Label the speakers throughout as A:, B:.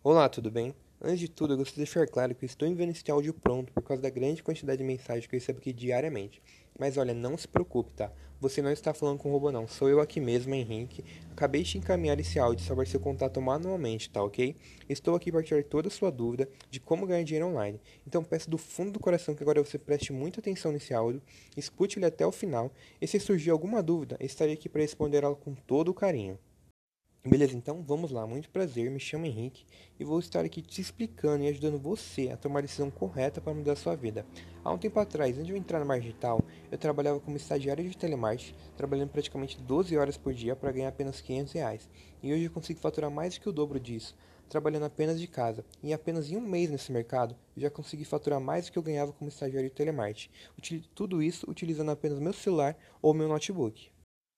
A: Olá, tudo bem? Antes de tudo, eu gostaria de deixar claro que estou enviando este áudio pronto por causa da grande quantidade de mensagens que eu recebo aqui diariamente. Mas olha, não se preocupe, tá? Você não está falando com o robô, não. Sou eu aqui mesmo, Henrique. Acabei de encaminhar esse áudio, salvar seu contato manualmente, tá ok? Estou aqui para tirar toda a sua dúvida de como ganhar dinheiro online. Então peço do fundo do coração que agora você preste muita atenção nesse áudio, escute ele até o final, e se surgir alguma dúvida, estarei aqui para responder ela com todo o carinho. Beleza, então vamos lá. Muito prazer, me chamo Henrique e vou estar aqui te explicando e ajudando você a tomar a decisão correta para mudar a sua vida. Há um tempo atrás, antes de eu entrar no marketing digital, eu trabalhava como estagiário de telemarketing, trabalhando praticamente 12 horas por dia para ganhar apenas 500 reais. E hoje eu consigo faturar mais do que o dobro disso, trabalhando apenas de casa. E apenas em um mês nesse mercado, eu já consegui faturar mais do que eu ganhava como estagiário de telemarketing. Tudo isso utilizando apenas meu celular ou meu notebook.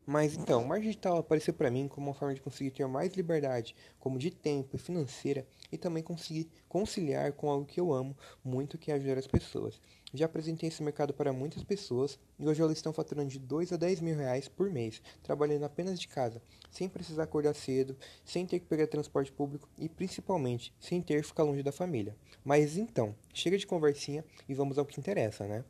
A: Mas então, o marketing digital apareceu para mim como uma forma de conseguir ter mais liberdade, como de tempo e financeira, e também conseguir conciliar com algo que eu amo muito, que é ajudar as pessoas. Já apresentei esse mercado para muitas pessoas e hoje elas estão faturando de 2 a 10 mil reais por mês, trabalhando apenas de casa, sem precisar acordar cedo, sem ter que pegar transporte público e principalmente sem ter que ficar longe da família. Mas então, chega de conversinha e vamos ao que interessa, né?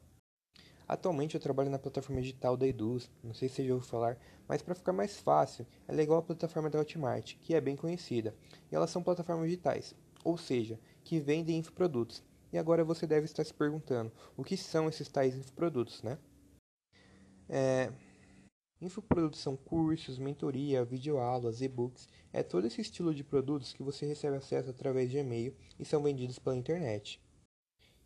A: Atualmente eu trabalho na plataforma digital da Eduz, não sei se você já ouviu falar, mas para ficar mais fácil, ela é igual à plataforma da Hotmart, que é bem conhecida. E elas são plataformas digitais, ou seja, que vendem infoprodutos. E agora você deve estar se perguntando, o que são esses tais infoprodutos, né? É... Infoprodutos são cursos, mentoria, videoaulas, e-books, é todo esse estilo de produtos que você recebe acesso através de e-mail e são vendidos pela internet.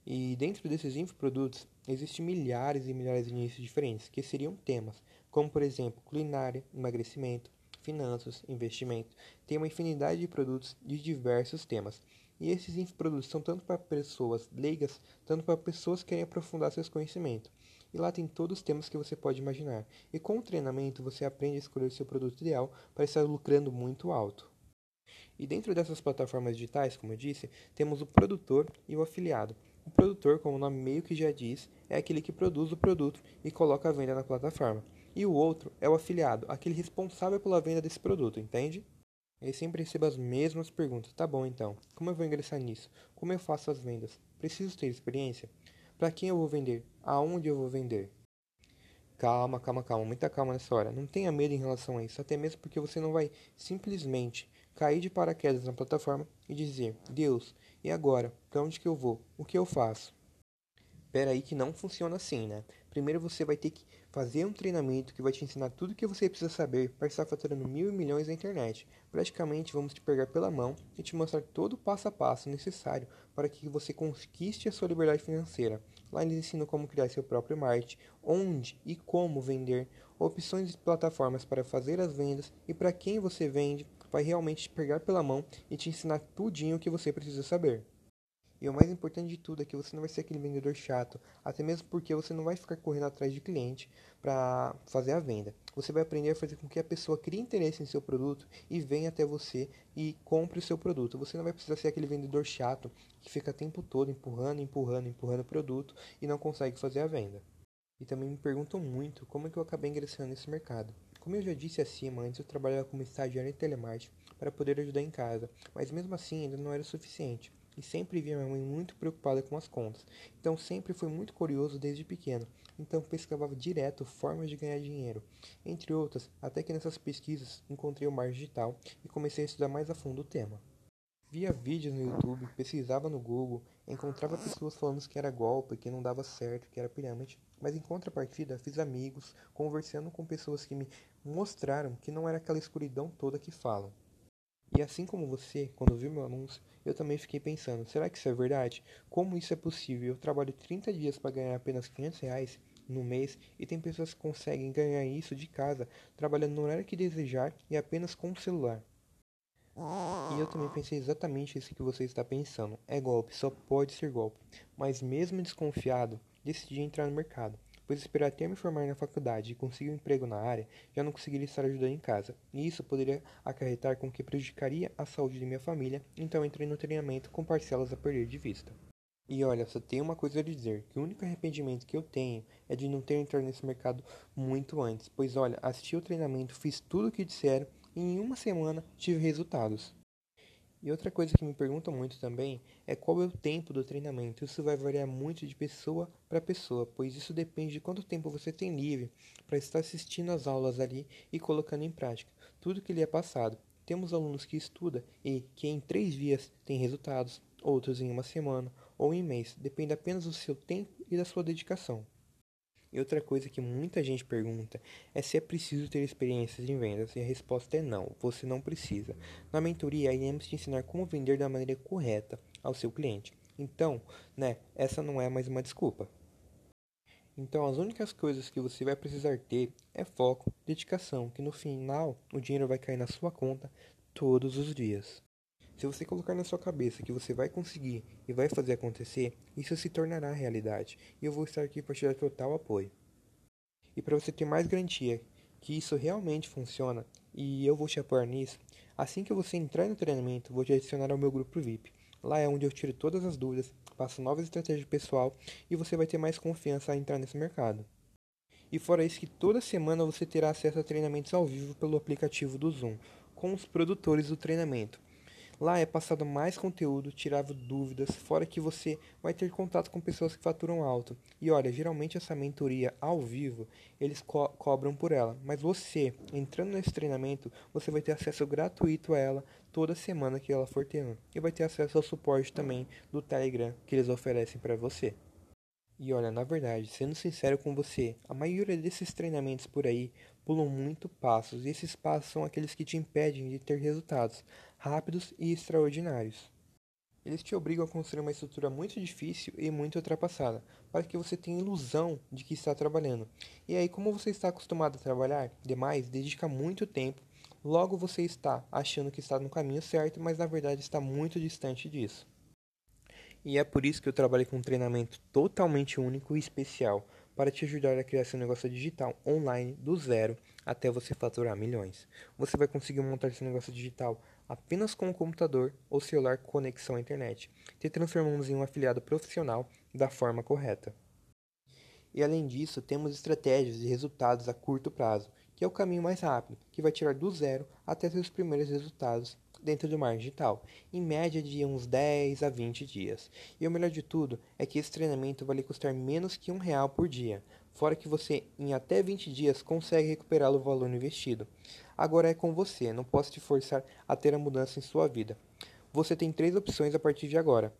A: E dentro desses infoprodutos, existem milhares e milhares de nichos diferentes, que seriam temas, como por exemplo, culinária, emagrecimento, finanças, investimento. Tem uma infinidade de produtos de diversos temas. E esses infoprodutos são tanto para pessoas leigas, tanto para pessoas que querem aprofundar seus conhecimentos. E lá tem todos os temas que você pode imaginar. E com o treinamento você aprende a escolher o seu produto ideal para estar lucrando muito alto. E dentro dessas plataformas digitais, como eu disse, temos o produtor e o afiliado. O produtor, como o nome meio que já diz, é aquele que produz o produto e coloca a venda na plataforma. E o outro é o afiliado, aquele responsável pela venda desse produto, entende? Ele sempre recebe as mesmas perguntas. Tá bom então, como eu vou ingressar nisso? Como eu faço as vendas? Preciso ter experiência? Para quem eu vou vender? Aonde eu vou vender? Calma, calma, calma, muita calma nessa hora. Não tenha medo em relação a isso, até mesmo porque você não vai simplesmente cair de paraquedas na plataforma e dizer: Deus, e agora? Para onde que eu vou? O que eu faço? Espera aí que não funciona assim, né? Primeiro você vai ter que fazer um treinamento que vai te ensinar tudo o que você precisa saber para estar faturando mil e milhões na internet. Praticamente vamos te pegar pela mão e te mostrar todo o passo a passo necessário para que você conquiste a sua liberdade financeira. Lá eles ensinam como criar seu próprio marketing, onde e como vender, opções de plataformas para fazer as vendas e para quem você vende, vai realmente te pegar pela mão e te ensinar tudinho o que você precisa saber. E o mais importante de tudo é que você não vai ser aquele vendedor chato, até mesmo porque você não vai ficar correndo atrás de cliente para fazer a venda. Você vai aprender a fazer com que a pessoa crie interesse em seu produto e venha até você e compre o seu produto. Você não vai precisar ser aquele vendedor chato que fica o tempo todo empurrando, empurrando, empurrando o produto e não consegue fazer a venda. E também me perguntam muito como é que eu acabei ingressando nesse mercado. Como eu já disse acima, antes eu trabalhava como estagiário em telemarketing para poder ajudar em casa, mas mesmo assim ainda não era o suficiente. E sempre via minha mãe muito preocupada com as contas. Então sempre fui muito curioso desde pequeno. Então pesquisava direto formas de ganhar dinheiro. Entre outras, até que nessas pesquisas encontrei o marketing digital e comecei a estudar mais a fundo o tema. Via vídeos no YouTube, pesquisava no Google, encontrava pessoas falando que era golpe, que não dava certo, que era pirâmide, mas em contrapartida fiz amigos, conversando com pessoas que me mostraram que não era aquela escuridão toda que falam. E assim como você, quando viu meu anúncio, eu também fiquei pensando, será que isso é verdade? Como isso é possível? Eu trabalho 30 dias para ganhar apenas 500 reais no mês e tem pessoas que conseguem ganhar isso de casa, trabalhando no horário que desejar e apenas com o celular. E eu também pensei exatamente isso que você está pensando. É golpe, só pode ser golpe. Mas mesmo desconfiado, decidi entrar no mercado, pois esperar até me formar na faculdade e conseguir um emprego na área, já não conseguiria estar ajudando em casa. E isso poderia acarretar com que prejudicaria a saúde de minha família, então entrei no treinamento com parcelas a perder de vista. E olha, só tenho uma coisa a dizer, que o único arrependimento que eu tenho é de não ter entrado nesse mercado muito antes, pois olha, assisti o treinamento, fiz tudo o que disseram e em uma semana tive resultados. E outra coisa que me perguntam muito também é qual é o tempo do treinamento. Isso vai variar muito de pessoa para pessoa, pois isso depende de quanto tempo você tem livre para estar assistindo às aulas ali e colocando em prática tudo que lhe é passado. Temos alunos que estudam e que em três dias têm resultados, outros em uma semana ou em mês. Depende apenas do seu tempo e da sua dedicação. E outra coisa que muita gente pergunta é se é preciso ter experiências em vendas. E a resposta é não, você não precisa. Na mentoria, iremos te ensinar como vender da maneira correta ao seu cliente. Então, né, essa não é mais uma desculpa. Então, as únicas coisas que você vai precisar ter é foco, dedicação, que no final o dinheiro vai cair na sua conta todos os dias. Se você colocar na sua cabeça que você vai conseguir e vai fazer acontecer, isso se tornará realidade e eu vou estar aqui para te dar total apoio. E para você ter mais garantia que isso realmente funciona e eu vou te apoiar nisso, assim que você entrar no treinamento, vou te adicionar ao meu grupo VIP. Lá é onde eu tiro todas as dúvidas, passo novas estratégias pessoal e você vai ter mais confiança a entrar nesse mercado. E fora isso que toda semana você terá acesso a treinamentos ao vivo pelo aplicativo do Zoom, com os produtores do treinamento. Lá é passado mais conteúdo, tirado dúvidas, fora que você vai ter contato com pessoas que faturam alto. E olha, geralmente essa mentoria ao vivo, eles co cobram por ela, mas você, entrando nesse treinamento, você vai ter acesso gratuito a ela toda semana que ela for tendo. E vai ter acesso ao suporte também do Telegram que eles oferecem para você. E olha, na verdade, sendo sincero com você, a maioria desses treinamentos por aí pulam muito passos, e esses passos são aqueles que te impedem de ter resultados rápidos e extraordinários. Eles te obrigam a construir uma estrutura muito difícil e muito ultrapassada, para que você tenha ilusão de que está trabalhando. E aí, como você está acostumado a trabalhar demais, dedica muito tempo, logo você está achando que está no caminho certo, mas na verdade está muito distante disso. E é por isso que eu trabalho com um treinamento totalmente único e especial, para te ajudar a criar seu negócio digital online do zero até você faturar milhões. Você vai conseguir montar seu negócio digital apenas com um computador ou celular com conexão à internet, te transformamos em um afiliado profissional da forma correta. E além disso, temos estratégias de resultados a curto prazo, que é o caminho mais rápido, que vai tirar do zero até seus primeiros resultados dentro do marketing digital, em média de uns 10 a 20 dias. E o melhor de tudo é que esse treinamento vai lhe custar menos que um real por dia, fora que você em até 20 dias consegue recuperar o valor investido. Agora é com você, não posso te forçar a ter a mudança em sua vida. Você tem três opções a partir de agora.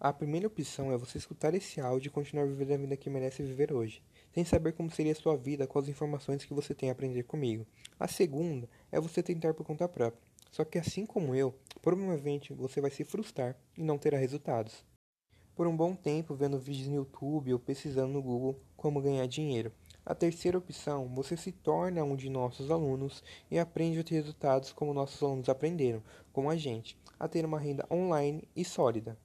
A: A primeira opção é você escutar esse áudio e continuar vivendo a vida que merece viver hoje, sem saber como seria sua vida com as informações que você tem a aprender comigo. A segunda é você tentar por conta própria. Só que assim como eu, provavelmente você vai se frustrar e não terá resultados. Por um bom tempo vendo vídeos no YouTube ou pesquisando no Google como ganhar dinheiro. A terceira opção, você se torna um de nossos alunos e aprende a ter resultados como nossos alunos aprenderam, como a gente, a ter uma renda online e sólida.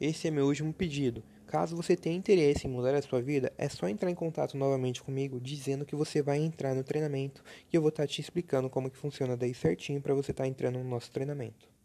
A: Esse é meu último pedido. Caso você tenha interesse em mudar a sua vida, é só entrar em contato novamente comigo dizendo que você vai entrar no treinamento e eu vou estar te explicando como que funciona daí certinho para você estar entrando no nosso treinamento.